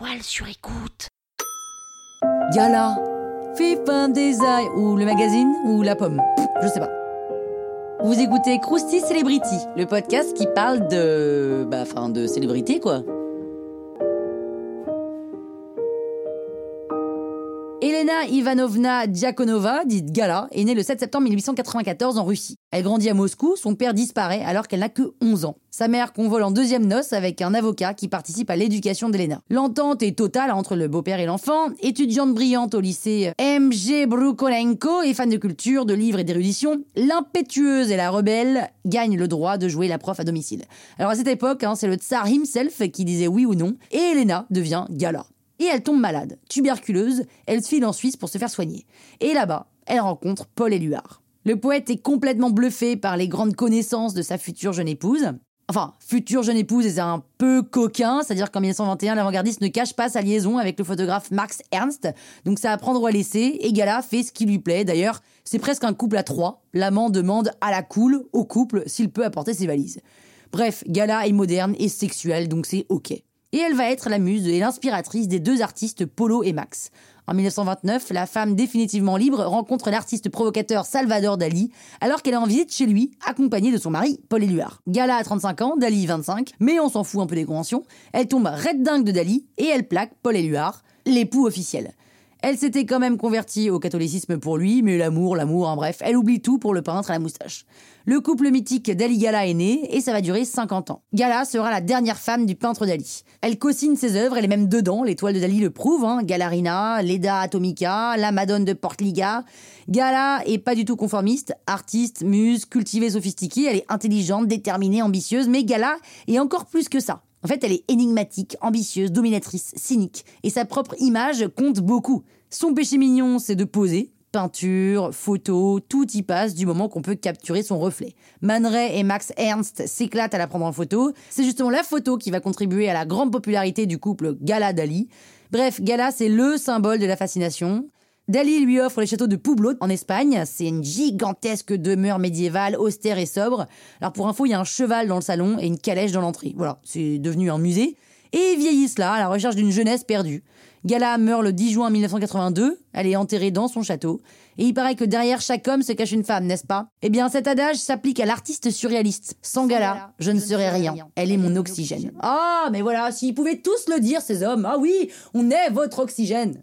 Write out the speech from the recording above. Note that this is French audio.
toile sur écoute. Gala, Fif un Design, ou le magazine, ou la pomme, je sais pas. Vous écoutez Krusty Celebrity, le podcast qui parle de. bah, enfin, de célébrité quoi. Elena Ivanovna Diakonova, dite Gala, est née le 7 septembre 1894 en Russie. Elle grandit à Moscou, son père disparaît alors qu'elle n'a que 11 ans. Sa mère convole en deuxième noce avec un avocat qui participe à l'éducation d'Elena. L'entente est totale entre le beau-père et l'enfant. Étudiante brillante au lycée MG Brukolenko et fan de culture, de livres et d'érudition, l'impétueuse et la rebelle gagne le droit de jouer la prof à domicile. Alors à cette époque, hein, c'est le tsar himself qui disait oui ou non, et Elena devient Gala et elle tombe malade, tuberculeuse, elle se file en Suisse pour se faire soigner. Et là-bas, elle rencontre Paul Éluard. Le poète est complètement bluffé par les grandes connaissances de sa future jeune épouse. Enfin, future jeune épouse, et c'est un peu coquin, c'est-à-dire qu'en 1921, l'avant-gardiste ne cache pas sa liaison avec le photographe Max Ernst, donc ça à prendre ou à laisser, et Gala fait ce qui lui plaît. D'ailleurs, c'est presque un couple à trois. L'amant demande à la cool au couple s'il peut apporter ses valises. Bref, Gala est moderne et sexuelle, donc c'est ok et elle va être la muse et l'inspiratrice des deux artistes Polo et Max. En 1929, la femme définitivement libre rencontre l'artiste provocateur Salvador Dali alors qu'elle est en visite chez lui, accompagnée de son mari, Paul Éluard. Gala a 35 ans, Dali 25, mais on s'en fout un peu des conventions. Elle tombe red dingue de Dali et elle plaque Paul Éluard, l'époux officiel. Elle s'était quand même convertie au catholicisme pour lui, mais l'amour, l'amour, en bref, elle oublie tout pour le peintre à la moustache. Le couple mythique d'Ali Gala est né et ça va durer 50 ans. Gala sera la dernière femme du peintre Dali. Elle co-signe ses œuvres, elle est même dedans, l'étoile de Dali le prouve, hein. Galarina, Leda Atomica, la Madone de Portliga. Gala est pas du tout conformiste, artiste, muse, cultivée, sophistiquée, elle est intelligente, déterminée, ambitieuse, mais Gala est encore plus que ça. En fait, elle est énigmatique, ambitieuse, dominatrice, cynique, et sa propre image compte beaucoup. Son péché mignon, c'est de poser. Peinture, photo, tout y passe du moment qu'on peut capturer son reflet. Man Ray et Max Ernst s'éclatent à la prendre en photo. C'est justement la photo qui va contribuer à la grande popularité du couple Gala-Dali. Bref, Gala, c'est le symbole de la fascination. Dali lui offre les châteaux de Pueblo en Espagne. C'est une gigantesque demeure médiévale, austère et sobre. Alors pour info, il y a un cheval dans le salon et une calèche dans l'entrée. Voilà, c'est devenu un musée. Et vieillissent là, à la recherche d'une jeunesse perdue. Gala meurt le 10 juin 1982, elle est enterrée dans son château, et il paraît que derrière chaque homme se cache une femme, n'est-ce pas? Eh bien, cet adage s'applique à l'artiste surréaliste. Sans Gala, je ne serais rien. Elle est mon oxygène. Ah, mais voilà, s'ils pouvaient tous le dire, ces hommes. Ah oui, on est votre oxygène.